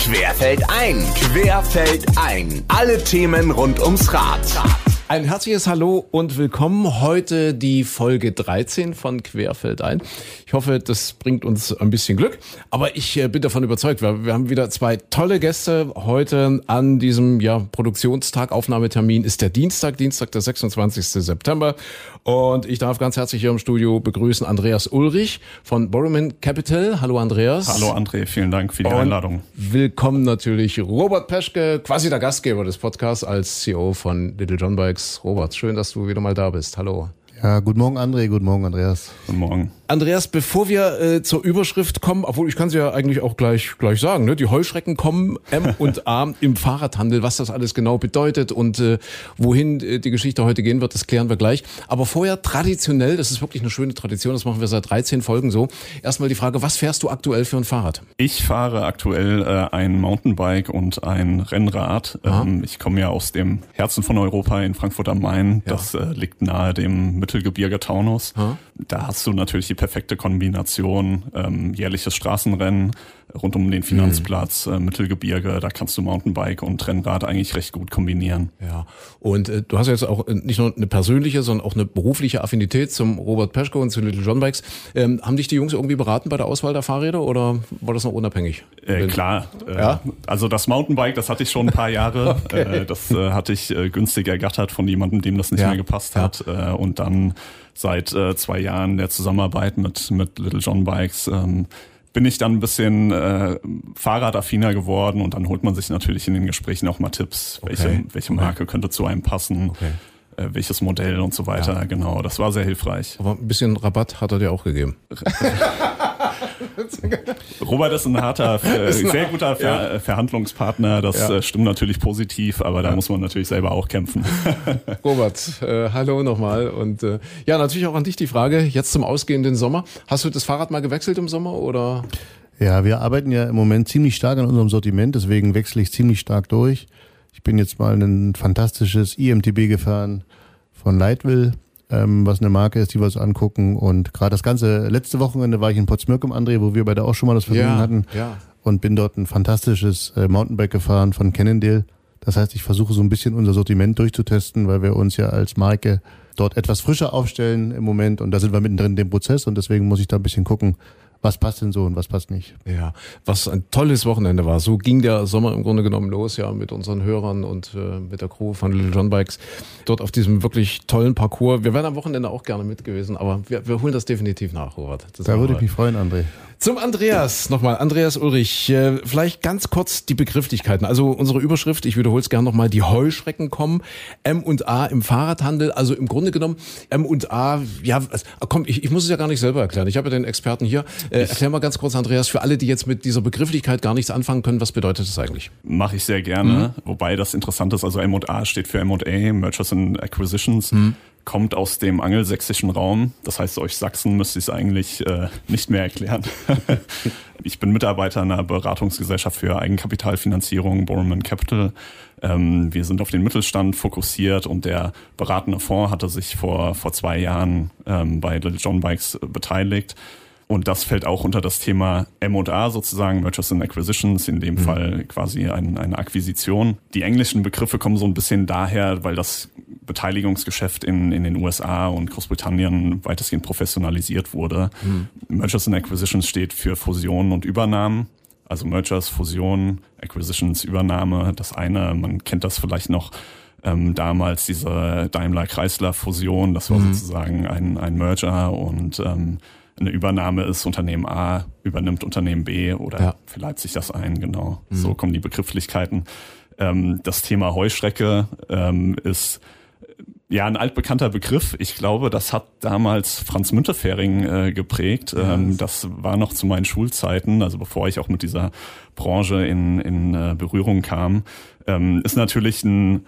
Querfeld ein, Querfeld ein. Alle Themen rund ums Rad. Ein herzliches Hallo und willkommen. Heute die Folge 13 von Querfeld ein. Ich hoffe, das bringt uns ein bisschen Glück. Aber ich äh, bin davon überzeugt, wir, wir haben wieder zwei tolle Gäste heute an diesem ja, Produktionstag. Aufnahmetermin ist der Dienstag, Dienstag, der 26. September. Und ich darf ganz herzlich hier im Studio begrüßen Andreas Ulrich von Borrowman Capital. Hallo Andreas. Hallo André, vielen Dank für die Und Einladung. Willkommen natürlich Robert Peschke, quasi der Gastgeber des Podcasts als CEO von Little John Bikes. Robert, schön, dass du wieder mal da bist. Hallo. Ja, guten Morgen André, guten Morgen Andreas. Guten Morgen. Andreas, bevor wir äh, zur Überschrift kommen, obwohl ich kann sie ja eigentlich auch gleich gleich sagen, ne? Die Heuschrecken kommen M und A im Fahrradhandel, was das alles genau bedeutet und äh, wohin äh, die Geschichte heute gehen wird, das klären wir gleich. Aber vorher traditionell, das ist wirklich eine schöne Tradition, das machen wir seit 13 Folgen so. Erstmal die Frage, was fährst du aktuell für ein Fahrrad? Ich fahre aktuell äh, ein Mountainbike und ein Rennrad. Ähm, ich komme ja aus dem Herzen von Europa in Frankfurt am Main. Ja. Das äh, liegt nahe dem Mittelgebirge Taunus. Ja. Da hast du natürlich die perfekte Kombination, ähm, jährliches Straßenrennen rund um den Finanzplatz, äh, Mittelgebirge. Da kannst du Mountainbike und Rennrad eigentlich recht gut kombinieren. Ja, und äh, du hast jetzt auch äh, nicht nur eine persönliche, sondern auch eine berufliche Affinität zum Robert Peschke und zu Little John Bikes. Ähm, haben dich die Jungs irgendwie beraten bei der Auswahl der Fahrräder oder war das noch unabhängig? Äh, klar. Äh, Ja? Also das Mountainbike, das hatte ich schon ein paar Jahre. Okay. äh, das hatte ich günstig ergattert von jemandem, dem das nicht Ja. mehr gepasst Ja. hat. Und dann seit zwei Jahren der Zusammenarbeit mit, mit Little John Bikes ähm, bin ich dann ein bisschen äh, fahrradaffiner geworden und dann holt man sich natürlich in den Gesprächen auch mal Tipps, welche, Okay. welche Marke könnte zu einem passen, Okay. äh, welches Modell und so weiter. Ja. Genau, das war sehr hilfreich. Aber ein bisschen Rabatt hat er dir auch gegeben. Robert ist ein harter, äh, sehr guter Ver äh, Verhandlungspartner. Das Ja. äh, stimmt natürlich positiv, aber da muss man natürlich selber auch kämpfen. Robert, äh, hallo nochmal. Und äh, ja, natürlich auch an dich die Frage, jetzt zum ausgehenden Sommer. Hast du das Fahrrad mal gewechselt im Sommer oder? Ja, wir arbeiten ja im Moment ziemlich stark an unserem Sortiment, deswegen wechsle ich ziemlich stark durch. Ich bin jetzt mal ein fantastisches IMTB gefahren von Leitwill, ähm, was eine Marke ist, die wir uns angucken. Und gerade das ganze letzte Wochenende war ich in Potsmirkum, André, wo wir beide auch schon mal das Vergnügen hatten. ja. Und bin dort ein fantastisches äh, Mountainbike gefahren von Cannondale. Das heißt, ich versuche so ein bisschen unser Sortiment durchzutesten, weil wir uns ja als Marke dort etwas frischer aufstellen im Moment. Und da sind wir mittendrin in dem Prozess und deswegen muss ich da ein bisschen gucken, was passt denn so und was passt nicht. Ja, was ein tolles Wochenende war. So ging der Sommer im Grunde genommen los, ja, mit unseren Hörern und äh, mit der Crew von Little John Bikes. Dort auf diesem wirklich tollen Parcours. Wir wären am Wochenende auch gerne mit gewesen, aber wir, wir holen das definitiv nach, Robert. Das Da würde ich mich freuen, André. Zum Andreas nochmal. Andreas Ulrich, äh, vielleicht ganz kurz die Begrifflichkeiten. Also unsere Überschrift, ich wiederhole es gerne nochmal, die Heuschrecken kommen. M und A im Fahrradhandel. Also im Grunde genommen M und A, ja, komm, ich, ich muss es ja gar nicht selber erklären. Ich habe ja den Experten hier. Äh, erklär mal ganz kurz, Andreas, für alle, die jetzt mit dieser Begrifflichkeit gar nichts anfangen können, was bedeutet das eigentlich? Mache ich sehr gerne. Wobei das interessant ist, also M&A steht für M&A, Mergers and Acquisitions, kommt aus dem angelsächsischen Raum. Das heißt, euch Sachsen müsste ich es eigentlich äh, nicht mehr erklären. ich bin Mitarbeiter einer Beratungsgesellschaft für Eigenkapitalfinanzierung, Borman Capital. Ähm, wir sind auf den Mittelstand fokussiert und der beratende Fonds hatte sich vor, vor zwei Jahren ähm, bei Little John Bikes äh, beteiligt. Und das fällt auch unter das Thema M&A sozusagen, Mergers and Acquisitions, in dem Fall quasi ein, eine Akquisition. Die englischen Begriffe kommen so ein bisschen daher, weil das Beteiligungsgeschäft in, in den USA und Großbritannien weitestgehend professionalisiert wurde. Mergers and Acquisitions steht für Fusionen und Übernahmen. Also Mergers, Fusion, Acquisitions, Übernahme. Das eine, man kennt das vielleicht noch ähm, damals diese Daimler-Chrysler-Fusion, das war sozusagen ein, ein Merger und ähm, eine Übernahme ist, Unternehmen A übernimmt Unternehmen B oder Ja. verleiht sich das ein, genau. So kommen die Begrifflichkeiten. Ähm, das Thema Heuschrecke ähm, ist ja ein altbekannter Begriff. Ich glaube, das hat damals Franz Müntefering äh, geprägt. Ähm, das war noch zu meinen Schulzeiten, also bevor ich auch mit dieser Branche in, in äh, Berührung kam. Ähm, ist natürlich ein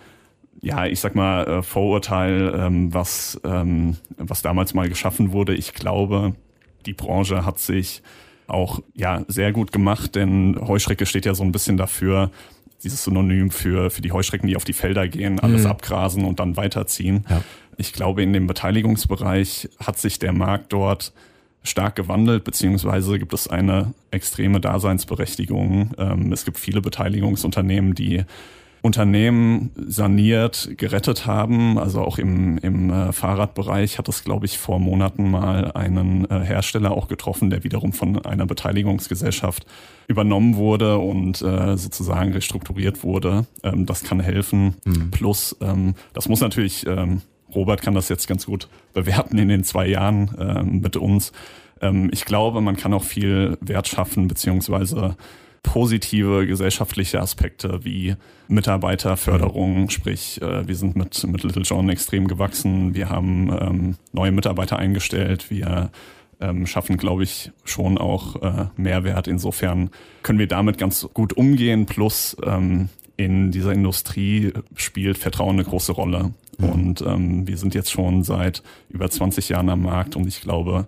ja, ich sag mal, äh, Vorurteil, ähm, was, ähm, was damals mal geschaffen wurde. Ich glaube, die Branche hat sich auch ja sehr gut gemacht, denn Heuschrecke steht ja so ein bisschen dafür, dieses Synonym für, für die Heuschrecken, die auf die Felder gehen, alles abgrasen und dann weiterziehen. Ja. Ich glaube, in dem Beteiligungsbereich hat sich der Markt dort stark gewandelt, beziehungsweise gibt es eine extreme Daseinsberechtigung. Ähm, es gibt viele Beteiligungsunternehmen, die Unternehmen saniert, gerettet haben. Also auch im, im äh, Fahrradbereich hat es, glaube ich, vor Monaten mal einen äh, Hersteller auch getroffen, der wiederum von einer Beteiligungsgesellschaft übernommen wurde und äh, sozusagen restrukturiert wurde. Ähm, das kann helfen. Mhm. Plus, ähm, das muss natürlich, ähm, Robert kann das jetzt ganz gut bewerten in den zwei Jahren ähm, mit uns. Ähm, ich glaube, man kann auch viel Wert schaffen, beziehungsweise positive gesellschaftliche Aspekte wie Mitarbeiterförderung, sprich äh, wir sind mit, mit Little John extrem gewachsen, wir haben ähm, neue Mitarbeiter eingestellt, wir ähm, schaffen, glaube ich, schon auch äh, Mehrwert. Insofern können wir damit ganz gut umgehen. Plus ähm, in dieser Industrie spielt Vertrauen eine große Rolle. Mhm. Und ähm, wir sind jetzt schon seit über 20 Jahren am Markt und ich glaube,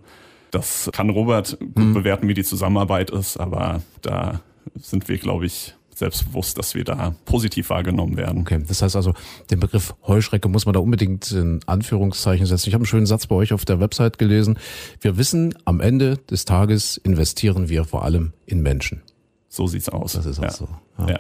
das kann Robert gut mhm. bewerten, wie die Zusammenarbeit ist, aber da sind wir, glaube ich, selbstbewusst, dass wir da positiv wahrgenommen werden. Okay, das heißt also, den Begriff Heuschrecke muss man da unbedingt in Anführungszeichen setzen. Ich habe einen schönen Satz bei euch auf der Website gelesen. Wir wissen, am Ende des Tages investieren wir vor allem in Menschen. So sieht's aus. Das ist auch ja. so. Ja. ja.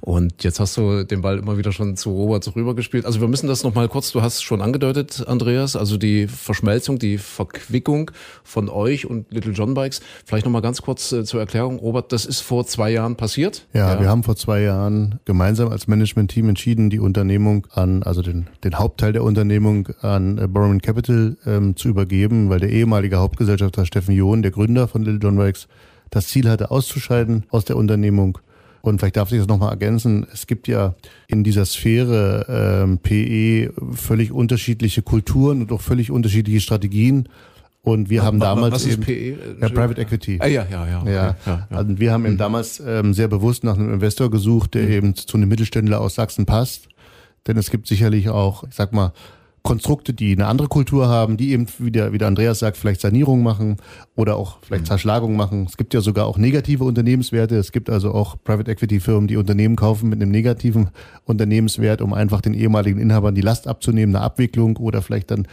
Und jetzt hast du den Ball immer wieder schon zu Robert rübergespielt. Also wir müssen das nochmal kurz, du hast schon angedeutet, Andreas, also die Verschmelzung, die Verquickung von euch und Little John Bikes. Vielleicht nochmal ganz kurz äh, zur Erklärung. Robert, das ist vor zwei Jahren passiert? Ja, ja, wir haben vor zwei Jahren gemeinsam als Management-Team entschieden, die Unternehmung an, also den, den Hauptteil der Unternehmung an äh, Borrowing Capital ähm, zu übergeben, weil der ehemalige Hauptgesellschafter Steffen John, der Gründer von Little John Bikes, das Ziel hatte, auszuscheiden aus der Unternehmung. Und vielleicht darf ich das nochmal ergänzen. Es gibt ja in dieser Sphäre ähm, PE völlig unterschiedliche Kulturen und auch völlig unterschiedliche Strategien. Und wir haben damals was ist PE? Ja, Private Equity. Ah, ja, ja, ja. Ja. ja, ja. Also wir haben eben mhm. damals ähm, sehr bewusst nach einem Investor gesucht, der mhm. eben zu einem Mittelständler aus Sachsen passt. Denn es gibt sicherlich auch, ich sag mal, Konstrukte, die eine andere Kultur haben, die eben, wie der, wie der Andreas sagt, vielleicht Sanierung machen oder auch vielleicht mhm. Zerschlagung machen. Es gibt ja sogar auch negative Unternehmenswerte. Es gibt also auch Private Equity Firmen, die Unternehmen kaufen mit einem negativen Unternehmenswert, um einfach den ehemaligen Inhabern die Last abzunehmen, eine Abwicklung oder vielleicht dann,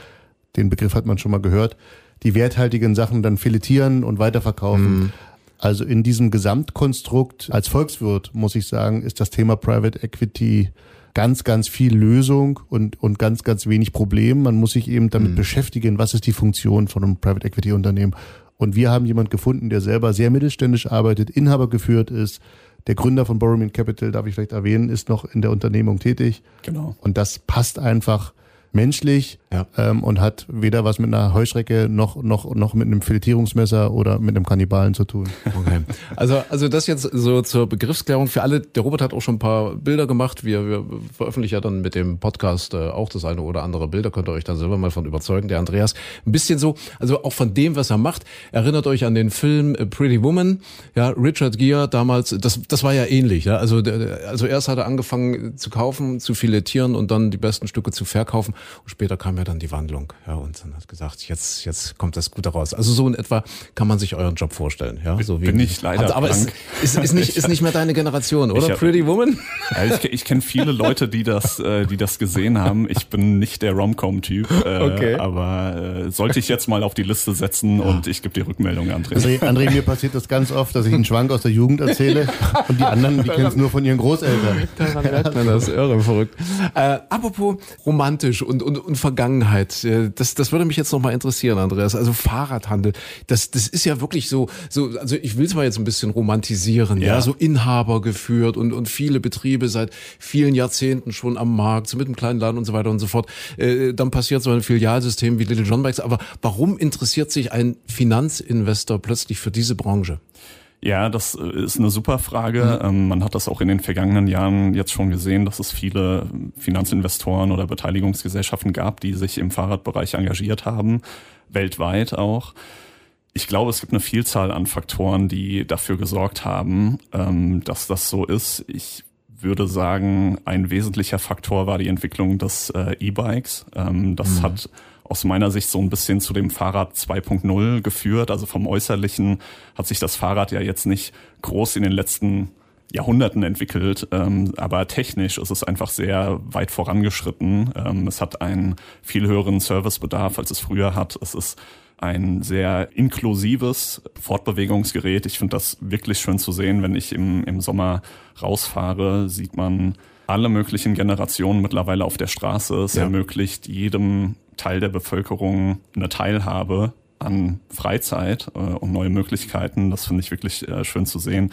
den Begriff hat man schon mal gehört, die werthaltigen Sachen dann filetieren und weiterverkaufen. Mhm. Also in diesem Gesamtkonstrukt als Volkswirt, muss ich sagen, ist das Thema Private Equity ganz, ganz viel Lösung und, und ganz, ganz wenig Problem. Man muss sich eben damit mhm. beschäftigen, was ist die Funktion von einem Private Equity Unternehmen. Und wir haben jemand gefunden, der selber sehr mittelständisch arbeitet, Inhaber geführt ist. Der Gründer von Borrowing Capital, darf ich vielleicht erwähnen, ist noch in der Unternehmung tätig. Genau. Und das passt einfach menschlich ja. ähm, und hat weder was mit einer Heuschrecke noch, noch, noch mit einem Filetierungsmesser oder mit einem Kannibalen zu tun. Okay. Also, also das jetzt so zur Begriffsklärung für alle. Der Robert hat auch schon ein paar Bilder gemacht. Wir, wir veröffentlichen ja dann mit dem Podcast äh, auch das eine oder andere Bilder. Könnt ihr euch da selber mal von überzeugen. Der Andreas, ein bisschen so, also auch von dem, was er macht. Erinnert euch an den Film Pretty Woman. Ja, Richard Gere damals, das, das war ja ähnlich. Ja? Also, also erst hat er angefangen zu kaufen, zu filetieren und dann die besten Stücke zu verkaufen. Und später kam ja dann die Wandlung. Ja, und dann hat gesagt, jetzt, jetzt kommt das Gute raus. Also so in etwa kann man sich euren Job vorstellen. Ja, so wie bin ich leider. Aber es ist, ist, nicht, ist nicht mehr deine Generation, oder? Hab, Pretty Woman? Ja, ich, ich kenne viele Leute, die das, äh, die das gesehen haben. Ich bin nicht der Romcom-Typ. Äh, okay. Aber äh, sollte ich jetzt mal auf die Liste setzen ja. und ich gebe die Rückmeldung, André. André, André, mir passiert das ganz oft, dass ich einen Schwank aus der Jugend erzähle und die anderen, die kennen es nur von ihren Großeltern. Daran merkt man das. Irre, verrückt. Äh, apropos romantisch und, und, und Vergangenheit. Das, das würde mich jetzt noch mal interessieren, Andreas. Also Fahrradhandel, das, das ist ja wirklich so, so, also ich will es mal jetzt ein bisschen romantisieren, ja, ja so Inhaber geführt und, und viele Betriebe seit vielen Jahrzehnten schon am Markt, so mit einem kleinen Laden und so weiter und so fort. Äh, dann passiert so ein Filialsystem wie Little John Bikes. Aber warum interessiert sich ein Finanzinvestor plötzlich für diese Branche? Ja, das äh, ist eine super Frage. Mhm. Ähm, man hat das auch in den vergangenen Jahren jetzt schon gesehen, dass es viele Finanzinvestoren oder Beteiligungsgesellschaften gab, die sich im Fahrradbereich engagiert haben, weltweit auch. Ich glaube, es gibt eine Vielzahl an Faktoren, die dafür gesorgt haben, ähm, dass das so ist. Ich würde sagen, ein wesentlicher Faktor war die Entwicklung des äh, E-Bikes. Ähm, das mhm. hat aus meiner Sicht so ein bisschen zu dem Fahrrad 2.0 geführt. Also vom Äußerlichen hat sich das Fahrrad ja jetzt nicht groß in den letzten Jahrhunderten entwickelt, ähm, aber technisch ist es einfach sehr weit vorangeschritten. Ähm, es hat einen viel höheren Servicebedarf, als es früher hat. Es ist ein sehr inklusives Fortbewegungsgerät. Ich finde das wirklich schön zu sehen, wenn ich im, im Sommer rausfahre, sieht man alle möglichen Generationen mittlerweile auf der Straße. Es ja. ermöglicht jedem Teil der Bevölkerung eine Teilhabe an Freizeit äh, und neue Möglichkeiten. Das finde ich wirklich äh, schön zu sehen.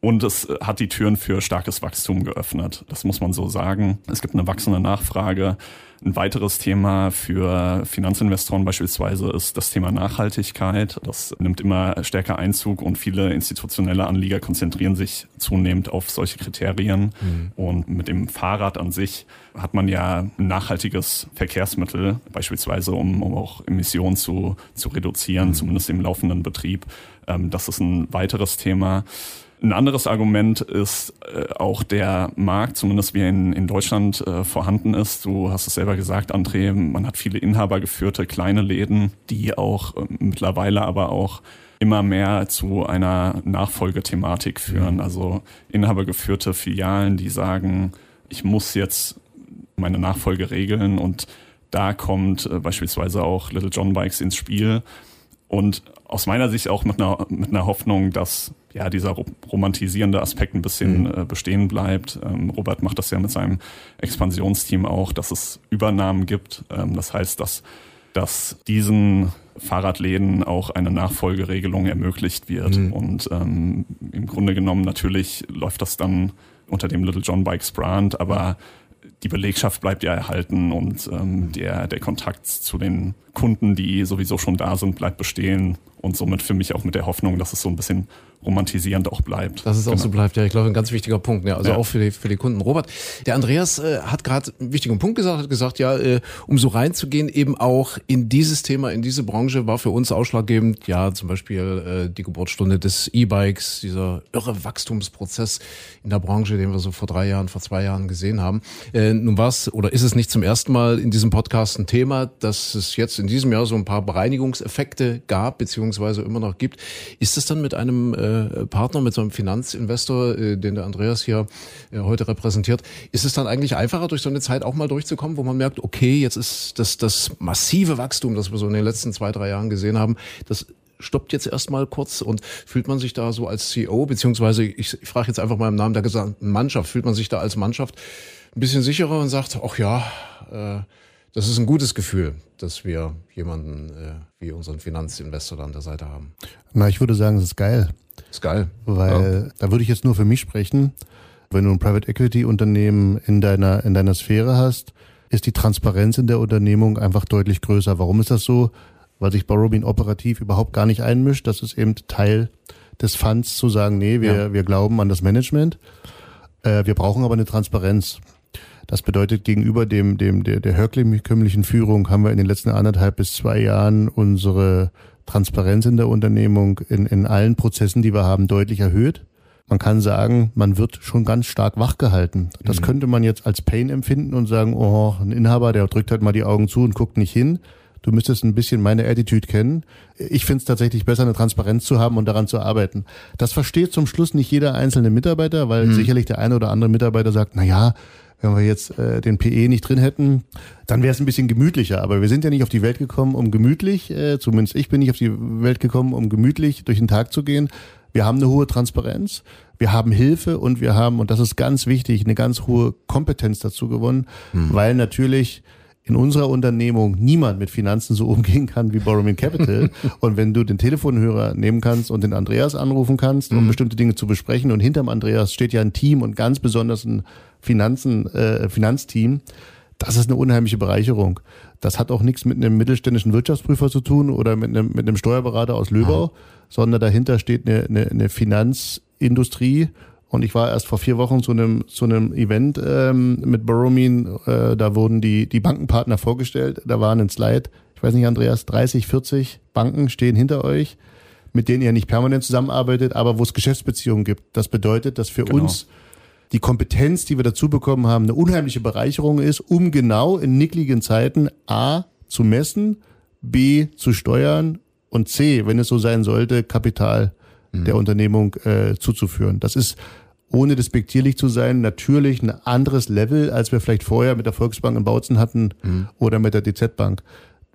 Und es hat die Türen für starkes Wachstum geöffnet. Das muss man so sagen. Es gibt eine wachsende Nachfrage. Ein weiteres Thema für Finanzinvestoren beispielsweise ist das Thema Nachhaltigkeit. Das nimmt immer stärker Einzug und viele institutionelle Anlieger konzentrieren sich zunehmend auf solche Kriterien. Mhm. Und mit dem Fahrrad an sich hat man ja ein nachhaltiges Verkehrsmittel, beispielsweise um, um auch Emissionen zu, zu reduzieren, mhm. zumindest im laufenden Betrieb. Ähm, das ist ein weiteres Thema. Ein anderes Argument ist äh, auch der Markt, zumindest wie er in, in Deutschland äh, vorhanden ist. Du hast es selber gesagt, André, man hat viele inhabergeführte kleine Läden, die auch äh, mittlerweile aber auch immer mehr zu einer Nachfolgethematik führen. Also inhabergeführte Filialen, die sagen, ich muss jetzt meine Nachfolge regeln und da kommt äh, beispielsweise auch Little John Bikes ins Spiel. Und aus meiner Sicht auch mit einer, mit einer Hoffnung, dass ja dieser romantisierende Aspekt ein bisschen mhm. äh, bestehen bleibt. Ähm, Robert macht das ja mit seinem Expansionsteam auch, dass es Übernahmen gibt. Ähm, das heißt, dass, dass diesen Fahrradläden auch eine Nachfolgeregelung ermöglicht wird. Mhm. Und ähm, im Grunde genommen natürlich läuft das dann unter dem Little John Bikes Brand, aber die Belegschaft bleibt ja erhalten und ähm, der, der Kontakt zu den Kunden, die sowieso schon da sind, bleibt bestehen und somit für mich auch mit der Hoffnung, dass es so ein bisschen romantisierend auch bleibt. Dass es genau. auch so bleibt, ja, ich glaube, ein ganz wichtiger Punkt, ja, also ja. auch für die, für die Kunden. Robert, der Andreas äh, hat gerade einen wichtigen Punkt gesagt, hat gesagt, ja, äh, um so reinzugehen, eben auch in dieses Thema, in diese Branche, war für uns ausschlaggebend, ja, zum Beispiel äh, die Geburtsstunde des E-Bikes, dieser irre Wachstumsprozess in der Branche, den wir so vor drei Jahren, vor zwei Jahren gesehen haben. Äh, nun war es, oder ist es nicht zum ersten Mal in diesem Podcast ein Thema, dass es jetzt in diesem Jahr so ein paar Bereinigungseffekte gab, beziehungsweise immer noch gibt. Ist es dann mit einem äh, äh, Partner, mit so einem Finanzinvestor, äh, den der Andreas hier äh, heute repräsentiert, ist es dann eigentlich einfacher, durch so eine Zeit auch mal durchzukommen, wo man merkt, okay, jetzt ist das, das massive Wachstum, das wir so in den letzten zwei, drei Jahren gesehen haben, das stoppt jetzt erstmal kurz und fühlt man sich da so als CEO, beziehungsweise ich, ich frage jetzt einfach mal im Namen der gesamten Mannschaft, fühlt man sich da als Mannschaft ein bisschen sicherer und sagt, ach ja, äh, das ist ein gutes Gefühl, dass wir jemanden äh, wie unseren Finanzinvestor da an der Seite haben. Na, ich würde sagen, es ist geil. Ist geil. Weil ja. da würde ich jetzt nur für mich sprechen. Wenn du ein Private Equity Unternehmen in deiner, in deiner Sphäre hast, ist die Transparenz in der Unternehmung einfach deutlich größer. Warum ist das so? Weil sich Borrowbean operativ überhaupt gar nicht einmischt. Das ist eben Teil des Funds zu sagen, nee, wir, ja. wir glauben an das Management. Äh, wir brauchen aber eine Transparenz. Das bedeutet, gegenüber dem, dem, der, der herkömmlichen Führung haben wir in den letzten anderthalb bis zwei Jahren unsere Transparenz in der Unternehmung in, in allen Prozessen, die wir haben, deutlich erhöht. Man kann sagen, man wird schon ganz stark wachgehalten. Das mhm. könnte man jetzt als Pain empfinden und sagen, oh, ein Inhaber, der drückt halt mal die Augen zu und guckt nicht hin. Du müsstest ein bisschen meine Attitude kennen. Ich finde es tatsächlich besser, eine Transparenz zu haben und daran zu arbeiten. Das versteht zum Schluss nicht jeder einzelne Mitarbeiter, weil mhm. sicherlich der eine oder andere Mitarbeiter sagt, na ja, wenn wir jetzt äh, den PE nicht drin hätten, dann wäre es ein bisschen gemütlicher. Aber wir sind ja nicht auf die Welt gekommen, um gemütlich, äh, zumindest ich bin nicht auf die Welt gekommen, um gemütlich durch den Tag zu gehen. Wir haben eine hohe Transparenz, wir haben Hilfe und wir haben, und das ist ganz wichtig, eine ganz hohe Kompetenz dazu gewonnen, hm. weil natürlich in unserer Unternehmung niemand mit Finanzen so umgehen kann wie Borrowing Capital. und wenn du den Telefonhörer nehmen kannst und den Andreas anrufen kannst, um mhm. bestimmte Dinge zu besprechen, und hinterm Andreas steht ja ein Team und ganz besonders ein Finanzen, äh, Finanzteam, das ist eine unheimliche Bereicherung. Das hat auch nichts mit einem mittelständischen Wirtschaftsprüfer zu tun oder mit einem, mit einem Steuerberater aus Löbau, mhm. sondern dahinter steht eine, eine, eine Finanzindustrie und ich war erst vor vier Wochen zu einem, zu einem Event ähm, mit Borrowmean. Äh, da wurden die, die Bankenpartner vorgestellt. Da waren ein Slide, ich weiß nicht, Andreas, 30, 40 Banken stehen hinter euch, mit denen ihr nicht permanent zusammenarbeitet, aber wo es Geschäftsbeziehungen gibt. Das bedeutet, dass für genau. uns die Kompetenz, die wir dazu bekommen haben, eine unheimliche Bereicherung ist, um genau in nickligen Zeiten A zu messen, B zu steuern und C, wenn es so sein sollte, Kapital mhm. der Unternehmung äh, zuzuführen. Das ist ohne despektierlich zu sein, natürlich ein anderes Level, als wir vielleicht vorher mit der Volksbank in Bautzen hatten mhm. oder mit der DZ Bank.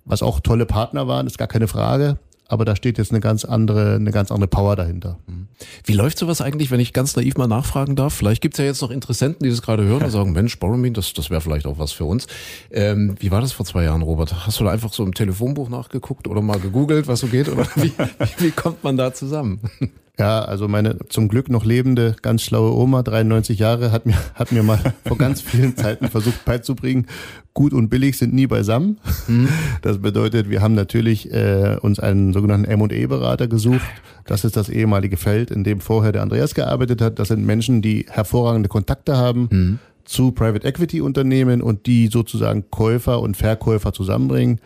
Was auch tolle Partner waren, ist gar keine Frage aber da steht jetzt eine ganz andere, eine ganz andere Power dahinter. Mhm. Wie läuft sowas eigentlich, wenn ich ganz naiv mal nachfragen darf? Vielleicht gibt es ja jetzt noch Interessenten, die das gerade hören und sagen, Mensch, Boromir, das, das wäre vielleicht auch was für uns. Ähm, wie war das vor zwei Jahren, Robert? Hast du da einfach so im Telefonbuch nachgeguckt oder mal gegoogelt, was so geht? Oder wie, wie kommt man da zusammen? Ja, also meine zum Glück noch lebende, ganz schlaue Oma, 93 Jahre, hat mir, hat mir mal vor ganz vielen Zeiten versucht beizubringen, gut und billig sind nie beisammen. Mhm. Das bedeutet, wir haben natürlich äh, uns einen sogenannten M&E-Berater gesucht. Das ist das ehemalige Feld, in dem vorher der Andreas gearbeitet hat. Das sind Menschen, die hervorragende Kontakte haben. Mhm. zu Private Equity Unternehmen und die sozusagen Käufer und Verkäufer zusammenbringen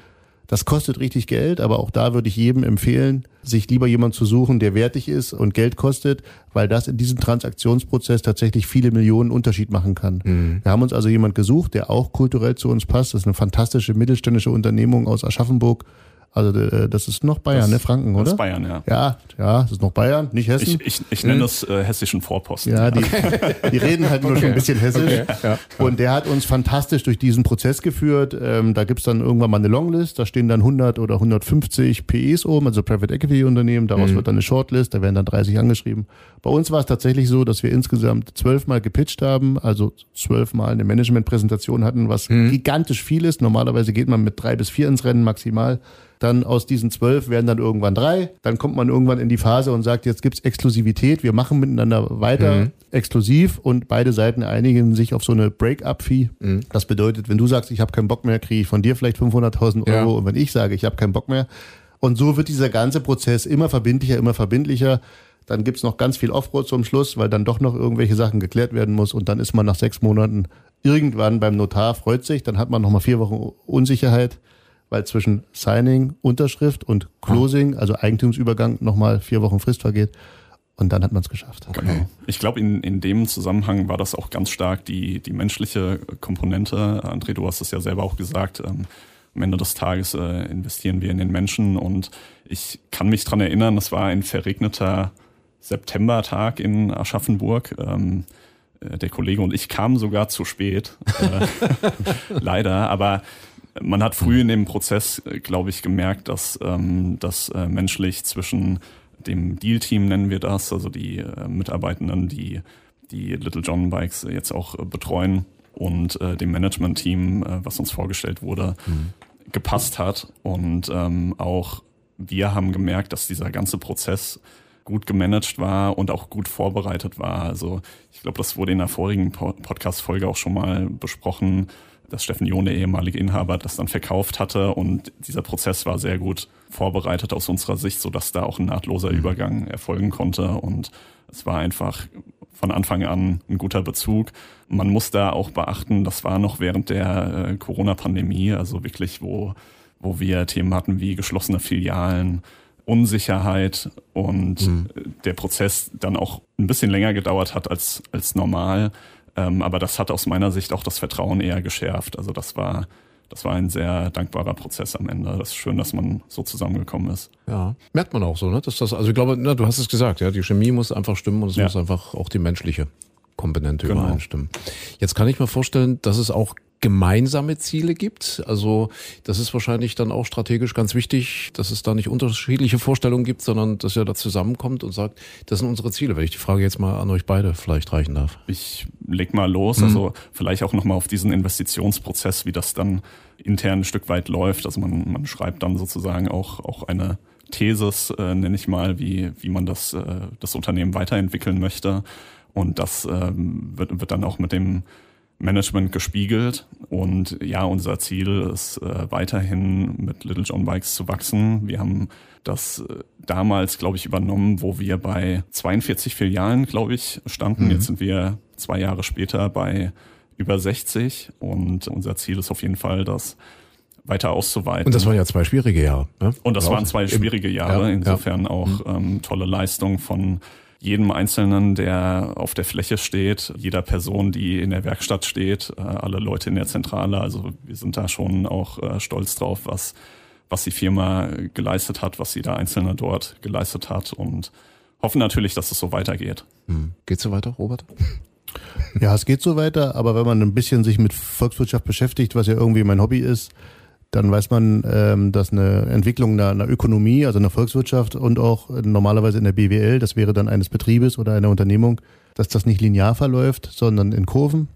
das kostet richtig Geld, aber auch da würde ich jedem empfehlen, sich lieber jemand zu suchen, der wertig ist und Geld kostet, weil das in diesem Transaktionsprozess tatsächlich viele Millionen Unterschied machen kann. Mhm. Wir haben uns also jemand gesucht, der auch kulturell zu uns passt. Das ist eine fantastische mittelständische Unternehmung aus Aschaffenburg also äh, das ist noch Bayern, das, ne? Franken, oder? Das ist Bayern, ja. Ja, ja, das ist noch Bayern, nicht Hessen. Ich, ich, ich nenne hm. das äh, hessischen Vorposten. Ja, die, die reden halt nur okay. schon ein bisschen hessisch. Okay. Ja. Und der hat uns fantastisch durch diesen Prozess geführt. Ähm, da gibt's dann irgendwann mal eine Longlist, da stehen dann 100 oder 150 PEs oben, also Private Equity Unternehmen. Daraus mhm. wird dann eine Shortlist, da werden dann 30 angeschrieben. Bei uns war es tatsächlich so, dass wir insgesamt zwölfmal gepitcht haben, also zwölfmal eine Managementpräsentation hatten, was mhm. gigantisch viel ist. Normalerweise geht man mit drei bis vier ins Rennen maximal. Dann aus diesen zwölf werden dann irgendwann drei. Dann kommt man irgendwann in die Phase und sagt, jetzt gibt's Exklusivität. Wir machen miteinander weiter mhm. exklusiv und beide Seiten einigen sich auf so eine Break-up-Fee. Mhm. Das bedeutet, wenn du sagst, ich habe keinen Bock mehr, kriege ich von dir vielleicht 500.000 Euro. Ja. Und wenn ich sage, ich habe keinen Bock mehr. Und so wird dieser ganze Prozess immer verbindlicher, immer verbindlicher. Dann gibt's noch ganz viel Offroad zum Schluss, weil dann doch noch irgendwelche Sachen geklärt werden muss. Und dann ist man nach sechs Monaten irgendwann beim Notar, freut sich. Dann hat man noch mal vier Wochen Unsicherheit weil zwischen Signing, Unterschrift und Closing, also Eigentumsübergang, nochmal vier Wochen Frist vergeht. Und dann hat man es geschafft. Okay. Genau. Ich glaube, in, in dem Zusammenhang war das auch ganz stark die, die menschliche Komponente. André, du hast es ja selber auch gesagt. Ähm, am Ende des Tages äh, investieren wir in den Menschen. Und ich kann mich dran erinnern, es war ein verregneter Septembertag in Aschaffenburg. Ähm, äh, der Kollege und ich kamen sogar zu spät. Äh, leider. Aber man hat früh in dem Prozess, glaube ich, gemerkt, dass ähm, das äh, menschlich zwischen dem Deal-Team nennen wir das, also die äh, Mitarbeitenden, die die Little John Bikes jetzt auch äh, betreuen und äh, dem Management-Team, äh, was uns vorgestellt wurde, mhm. gepasst hat. Und ähm, auch wir haben gemerkt, dass dieser ganze Prozess gut gemanagt war und auch gut vorbereitet war. Also ich glaube, das wurde in der vorigen Podcast-Folge auch schon mal besprochen dass Steffen John, der ehemalige Inhaber, das dann verkauft hatte und dieser Prozess war sehr gut vorbereitet aus unserer Sicht, so dass da auch ein nahtloser mhm. Übergang erfolgen konnte und es war einfach von Anfang an ein guter Bezug. Man muss da auch beachten, das war noch während der äh, Corona-Pandemie, also wirklich, wo, wo wir Themen hatten wie geschlossene Filialen, Unsicherheit und mhm. der Prozess dann auch ein bisschen länger gedauert hat als, als normal. Ähm, aber das hat aus meiner Sicht auch das Vertrauen eher geschärft. Also das war, das war ein sehr dankbarer Prozess am Ende. Das ist schön, dass man so zusammengekommen ist. Ja, merkt man auch so, ne? Dass das, also ich glaube, na, du hast es gesagt, ja, die Chemie muss einfach stimmen und es ja. muss einfach auch die menschliche Komponente genau. übereinstimmen. Jetzt kann ich mir vorstellen, dass es auch gemeinsame Ziele gibt. Also das ist wahrscheinlich dann auch strategisch ganz wichtig, dass es da nicht unterschiedliche Vorstellungen gibt, sondern dass ihr da zusammenkommt und sagt, das sind unsere Ziele. Wenn ich die Frage jetzt mal an euch beide vielleicht reichen darf. Ich leg mal los, mhm. also vielleicht auch nochmal auf diesen Investitionsprozess, wie das dann intern ein Stück weit läuft. Also man, man schreibt dann sozusagen auch, auch eine Thesis, äh, nenne ich mal, wie, wie man das, äh, das Unternehmen weiterentwickeln möchte. Und das ähm, wird, wird dann auch mit dem Management gespiegelt. Und ja, unser Ziel ist äh, weiterhin mit Little John Bikes zu wachsen. Wir haben das äh, damals, glaube ich, übernommen, wo wir bei 42 Filialen, glaube ich, standen. Mhm. Jetzt sind wir zwei Jahre später bei über 60 und unser Ziel ist auf jeden Fall, das weiter auszuweiten. Und das waren ja zwei schwierige Jahre. Ne? Und das waren zwei schwierige Jahre, ja, insofern ja. auch mhm. ähm, tolle Leistung von jedem Einzelnen, der auf der Fläche steht, jeder Person, die in der Werkstatt steht, äh, alle Leute in der Zentrale. Also wir sind da schon auch äh, stolz drauf, was, was die Firma geleistet hat, was jeder Einzelne dort geleistet hat und hoffen natürlich, dass es so weitergeht. Hm. Geht so weiter, Robert? Ja, es geht so weiter, aber wenn man ein bisschen sich mit Volkswirtschaft beschäftigt, was ja irgendwie mein Hobby ist, dann weiß man, ähm, dass eine Entwicklung einer, einer Ökonomie, also einer Volkswirtschaft und auch normalerweise in der BWL, das wäre dann eines Betriebes oder einer Unternehmung, dass das nicht linear verläuft, sondern in Kurven.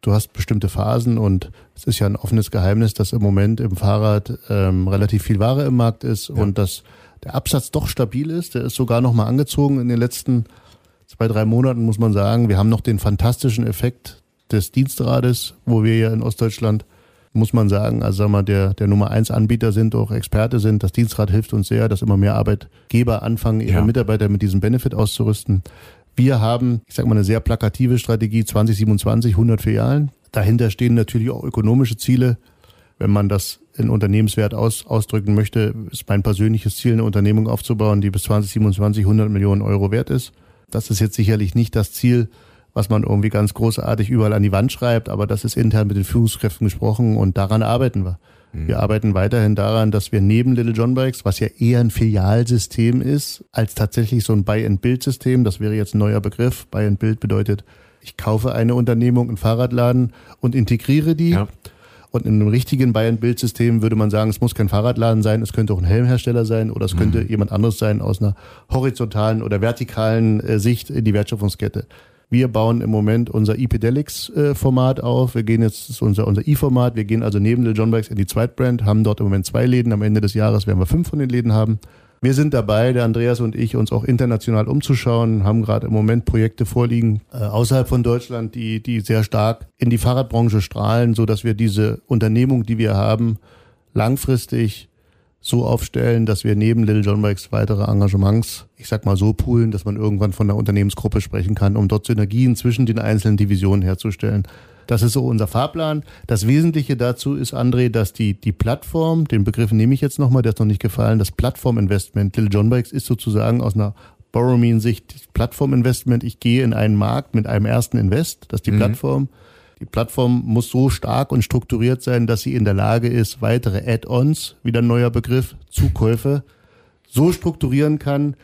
Du hast bestimmte Phasen und es ist ja ein offenes Geheimnis, dass im Moment im Fahrrad ähm, relativ viel Ware im Markt ist ja. und dass der Absatz doch stabil ist. Der ist sogar noch mal angezogen in den letzten zwei, drei Monaten, muss man sagen. Wir haben noch den fantastischen Effekt des Dienstrades, wo wir ja in Ostdeutschland, muss man sagen, also sagen wir, der, der Nummer eins Anbieter sind, auch Experte sind. Das Dienstrad hilft uns sehr, dass immer mehr Arbeitgeber anfangen, ihre ja. Mitarbeiter mit diesem Benefit auszurüsten. Wir haben, ich sage mal, eine sehr plakative Strategie 2027, 100 Filialen. Dahinter stehen natürlich auch ökonomische Ziele. Wenn man das in Unternehmenswert aus, ausdrücken möchte, ist mein persönliches Ziel, eine Unternehmung aufzubauen, die bis 2027 100 Millionen Euro wert ist. Das ist jetzt sicherlich nicht das Ziel, was man irgendwie ganz großartig überall an die Wand schreibt, aber das ist intern mit den Führungskräften gesprochen und daran arbeiten wir. Mhm. Wir arbeiten weiterhin daran, dass wir neben Little John Bikes, was ja eher ein Filialsystem ist, als tatsächlich so ein Buy-and-Build-System, das wäre jetzt ein neuer Begriff. Buy-and-Build bedeutet, ich kaufe eine Unternehmung, einen Fahrradladen und integriere die. Ja. Und in einem richtigen Buy-and-Build-System würde man sagen, es muss kein Fahrradladen sein, es könnte auch ein Helmhersteller sein oder es könnte mhm. jemand anderes sein aus einer horizontalen oder vertikalen äh, Sicht in die Wertschöpfungskette. Wir bauen im Moment unser ePedelics-Format äh, auf. Wir gehen jetzt, unser, unser E-Format. Wir gehen also neben Lil John Bikes in die Zweitbrand, haben dort im Moment zwei Läden. Am Ende des Jahres werden wir fünf von den Läden haben. Wir sind dabei, der Andreas und ich, uns auch international umzuschauen, haben gerade im Moment Projekte vorliegen äh, außerhalb von Deutschland, die, die sehr stark in die Fahrradbranche strahlen, so dass wir diese Unternehmung, die wir haben, langfristig so aufstellen, dass wir neben Little John Bikes weitere Engagements, ich sag mal so poolen, dass man irgendwann von einer Unternehmensgruppe sprechen kann, um dort Synergien zwischen den einzelnen Divisionen herzustellen. Das ist so unser Fahrplan. Das Wesentliche dazu ist, André, dass die, die Plattform, den Begriff nehme ich jetzt nochmal, der ist noch nicht gefallen, das Plattforminvestment, Little John Bikes ist sozusagen aus einer Borrow-Me-Sicht Plattforminvestment. Ich gehe in einen Markt mit einem ersten Invest, das ist die mhm. Plattform. Die Plattform muss so stark und strukturiert sein, dass sie in der Lage ist, weitere Add-ons, wieder ein neuer Begriff, Zukäufe, so strukturieren kann,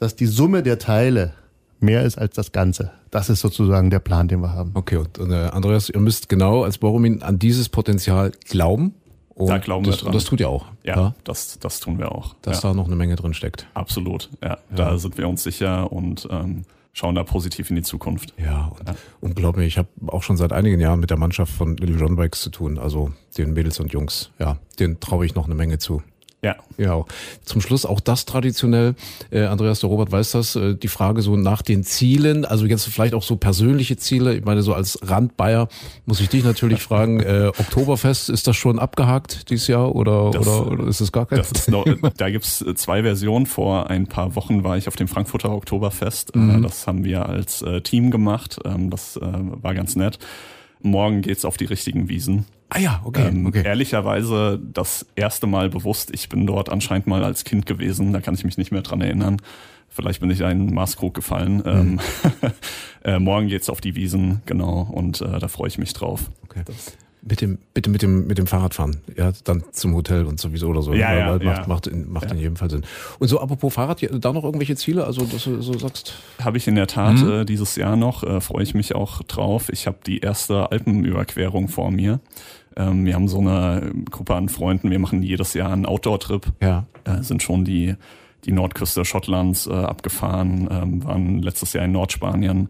dass die Summe der Teile mehr ist als das Ganze. Das ist sozusagen der Plan, den wir haben. Okay, und äh, Andreas, ihr müsst genau als Borumin an dieses Potenzial glauben. Und da glauben das, wir dran. Und das tut ihr auch. Ja, ja? Das, das tun wir auch. Dass ja. da noch eine Menge drin steckt. Absolut, ja. ja. Da sind wir uns sicher und ähm, schauen da positiv in die Zukunft. Ja, und, ja. und glaub mir, ich habe auch schon seit einigen Jahren mit der Mannschaft von Little John Bikes zu tun, also den Mädels und Jungs. Ja, denen traue ich noch eine Menge zu. Ja. Ja. Zum Schluss auch das traditionell, äh, Andreas, der Robert weiß das, äh, die Frage so nach den Zielen, also jetzt vielleicht auch so persönliche Ziele. Ich meine, so als Randbayer muss ich dich natürlich fragen, äh, Oktoberfest, ist das schon abgehakt dieses Jahr oder, das, oder, oder ist es gar kein? Das ist noch, da gibt's äh, zwei Versionen. Vor ein paar Wochen war ich auf dem Frankfurter Oktoberfest. Äh, mhm. Das haben wir als äh, Team gemacht. Ähm, das war ganz nett. Morgen geht's auf die richtigen Wiesen. Ah ja, okay, ähm, okay. Ehrlicherweise das erste Mal bewusst. Ich bin dort anscheinend mal als Kind gewesen. Da kann ich mich nicht mehr dran erinnern. Vielleicht bin ich einen Maßkrug gefallen. Mhm. Ähm, äh, morgen geht's auf die Wiesen, genau. Und äh, da freue ich mich drauf. Okay. Das mit dem, bitte mit dem, mit dem Fahrradfahren, ja, dann zum Hotel und sowieso oder so. Ja, ja, macht, ja. macht, in, macht ja. in jedem Fall Sinn. Und so apropos Fahrrad, da noch irgendwelche Ziele, also dass du so sagst? Habe ich in der Tat mhm. äh, dieses Jahr noch, äh, freue ich mich auch drauf. Ich habe die erste Alpenüberquerung vor mir. Ähm, wir haben so eine Gruppe an Freunden, wir machen jedes Jahr einen Outdoor-Trip. Ja. Äh, sind schon die, die Nordküste Schottlands äh, abgefahren, ähm, waren letztes Jahr in Nordspanien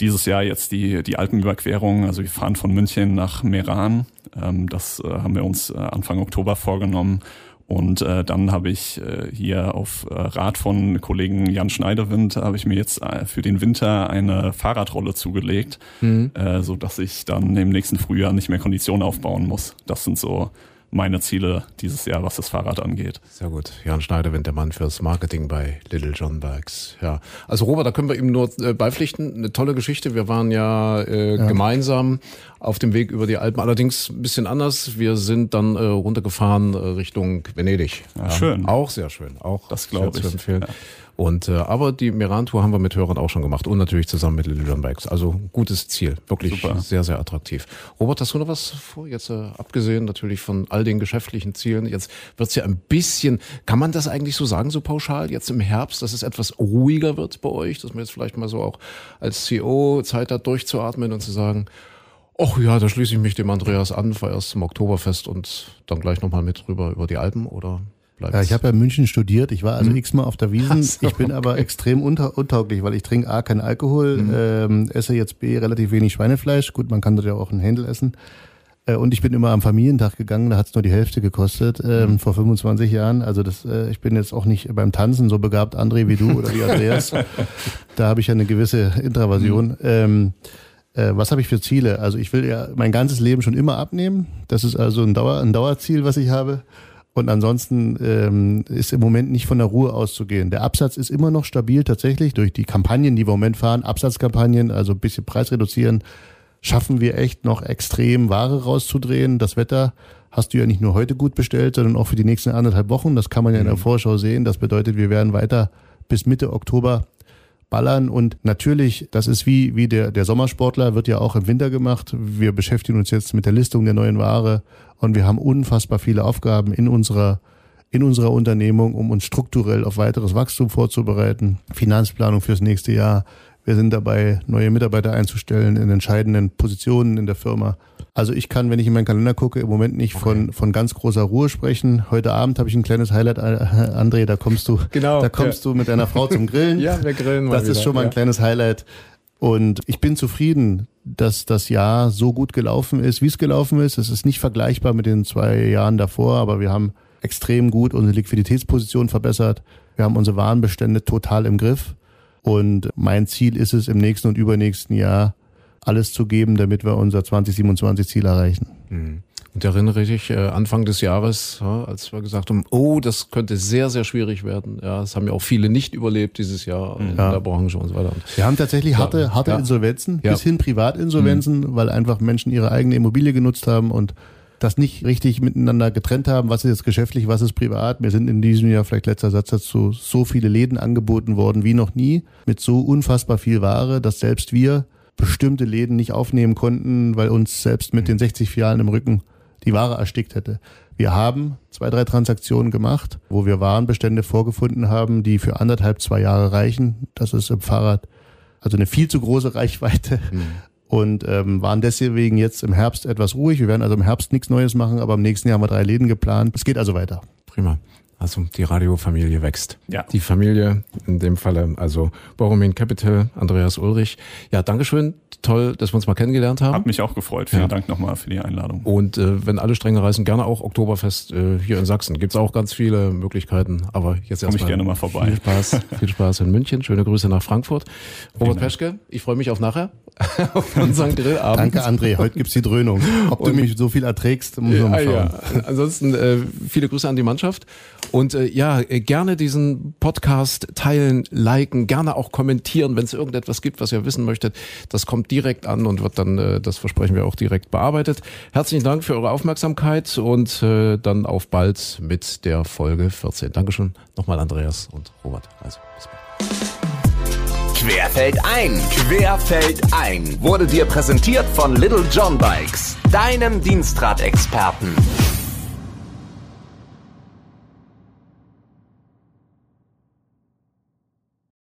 dieses Jahr jetzt die, die Alpenüberquerung. Also wir fahren von München nach Meran. Ähm, das äh, haben wir uns äh, Anfang Oktober vorgenommen. Und äh, dann habe ich äh, hier auf äh, Rat von Kollegen Jan Schneiderwind habe ich mir jetzt äh, für den Winter eine Fahrradrolle zugelegt, mhm. äh, so dass ich dann im nächsten Frühjahr nicht mehr Kondition aufbauen muss. Das sind so meine Ziele dieses Jahr, was das Fahrrad angeht. Sehr gut. Jan Schneiderwind, der Mann fürs Marketing bei Little John Bikes. Ja. Also Robert, da können wir ihm nur äh, beipflichten. Eine tolle Geschichte. Wir waren ja, äh, ja. gemeinsam auf dem Weg über die Alpen. Allerdings ein bisschen anders. Wir sind dann äh, runtergefahren äh, Richtung Venedig. Ja, schön. Auch sehr schön. Auch Das glaub sehr zu ich. empfehlen. Ja. Und äh, aber die Meran-Tour haben wir mit Hörern auch schon gemacht und natürlich zusammen mit Little John Bikes. Also gutes Ziel, wirklich Super. sehr sehr attraktiv. Robert, hast du noch was vor? Jetzt äh, abgesehen natürlich von all den geschäftlichen Zielen. Jetzt wird's ja ein bisschen. Kann man das eigentlich so sagen, so pauschal? Jetzt im Herbst, dass es etwas ruhiger wird bei euch, dass man jetzt vielleicht mal so auch als CEO Zeit hat, durchzuatmen und zu sagen. Ach ja, da schließe ich mich dem Andreas an, fahr erst zum Oktoberfest und dann gleich nochmal mit rüber über die Alpen oder bleibt Ja, ich habe ja in München studiert. Ich war also Mhm. x-mal auf der Wiesen. so, ich bin aber extrem unta untauglich, weil ich trinke A, kein Alkohol, Mhm. ähm, esse jetzt B, relativ wenig Schweinefleisch. Gut, man kann dort ja auch ein Händel essen. Äh, und ich bin immer am Familientag gegangen, da hat's nur die Hälfte gekostet, ähm, Mhm. vor 25 Jahren. Also das, äh, ich bin jetzt auch nicht beim Tanzen so begabt, André, wie du oder wie Andreas. da habe ich ja eine gewisse Intraversion. Mhm. Ähm, äh, was habe ich für Ziele? Also ich will ja mein ganzes Leben schon immer abnehmen. Das ist also ein, Dauer, ein Dauerziel, was ich habe. Und ansonsten ähm, ist im Moment nicht von der Ruhe auszugehen. Der Absatz ist immer noch stabil tatsächlich durch die Kampagnen, die wir im Moment fahren, Absatzkampagnen, also ein bisschen Preis reduzieren, schaffen wir echt noch extrem Ware rauszudrehen. Das Wetter hast du ja nicht nur heute gut bestellt, sondern auch für die nächsten anderthalb Wochen. Das kann man ja in der Vorschau sehen. Das bedeutet, wir werden weiter bis Mitte Oktober ballern und natürlich, das ist wie, wie der, der Sommersportler, wird ja auch im Winter gemacht. Wir beschäftigen uns jetzt mit der Listung der neuen Ware und wir haben unfassbar viele Aufgaben in unserer in unserer Unternehmung, um uns strukturell auf weiteres Wachstum vorzubereiten. Finanzplanung fürs nächste Jahr. Wir sind dabei, neue Mitarbeiter einzustellen in entscheidenden Positionen in der Firma. Also ich kann, wenn ich in meinen Kalender gucke, im Moment nicht von, von ganz großer Ruhe sprechen. Heute Abend habe ich ein kleines Highlight, äh, André, da kommst du, Genau, da kommst du mit deiner Frau zum Grillen. Ja, wir grillen mal Das ist wieder, schon mal ein ja. kleines Highlight. Und ich bin zufrieden, dass das Jahr so gut gelaufen ist, wie es gelaufen ist. Es ist nicht vergleichbar mit den zwei Jahren davor, aber wir haben extrem gut unsere Liquiditätsposition verbessert. Wir haben unsere Warenbestände total im Griff. Und mein Ziel ist es, im nächsten und übernächsten Jahr alles zu geben, damit wir unser 2027 Ziel erreichen. Und erinnere ich äh, Anfang des Jahres, ja, als wir gesagt haben, oh, das könnte sehr, sehr schwierig werden. Ja, es haben ja auch viele nicht überlebt dieses Jahr in der Branche und so weiter. Wir haben tatsächlich harte, harte Ja. Insolvenzen, Ja. Mhm. bis hin Privatinsolvenzen, weil einfach Menschen ihre eigene Immobilie genutzt haben und das nicht richtig miteinander getrennt haben, was ist jetzt geschäftlich, was ist privat. Mir sind in diesem Jahr, vielleicht letzter Satz dazu, so viele Läden angeboten worden wie noch nie, mit so unfassbar viel Ware, dass selbst wir bestimmte Läden nicht aufnehmen konnten, weil uns selbst mit den 60 Filialen im Rücken die Ware erstickt hätte. Wir haben zwei, drei Transaktionen gemacht, wo wir Warenbestände vorgefunden haben, die für anderthalb, zwei Jahre reichen. Das ist im Fahrrad also eine viel zu große Reichweite. Und ähm, waren deswegen jetzt im Herbst etwas ruhig. Wir werden also im Herbst nichts Neues machen, aber im nächsten Jahr haben wir drei Läden geplant. Es geht also weiter. Prima. Also die Radiofamilie wächst. Ja. Die Familie, in dem Falle, also Borromin Capital, Andreas Ulrich. Ja, Dankeschön. Toll, dass wir uns mal kennengelernt haben. Hat mich auch gefreut. Vielen Ja. Dank nochmal für die Einladung. Und äh, wenn alle Stränge reißen, gerne auch Oktoberfest äh, hier in Sachsen. Gibt's auch ganz viele Möglichkeiten. Aber jetzt Komm ich erstmal gerne mal vorbei. Viel Spaß, viel Spaß in München. Schöne Grüße nach Frankfurt. Robert Dank. Peschke, ich freue mich auf nachher, auf unseren Grillabend. Danke, André. Heute gibt's die Dröhnung. Ob du mich so viel erträgst, muss man Ja, mal schauen. ja. Ansonsten äh, viele Grüße an die Mannschaft und äh, ja, äh, gerne diesen Podcast teilen, liken, gerne auch kommentieren, wenn es irgendetwas gibt, was ihr wissen möchtet. Das kommt direkt an und wird dann, äh, das versprechen wir auch direkt bearbeitet. Herzlichen Dank für eure Aufmerksamkeit und äh, dann auf bald mit der Folge 14. Dankeschön nochmal Andreas und Robert. Also bis bald. Querfeld ein, Querfeld ein wurde dir präsentiert von Little John Bikes, deinem Dienstradexperten.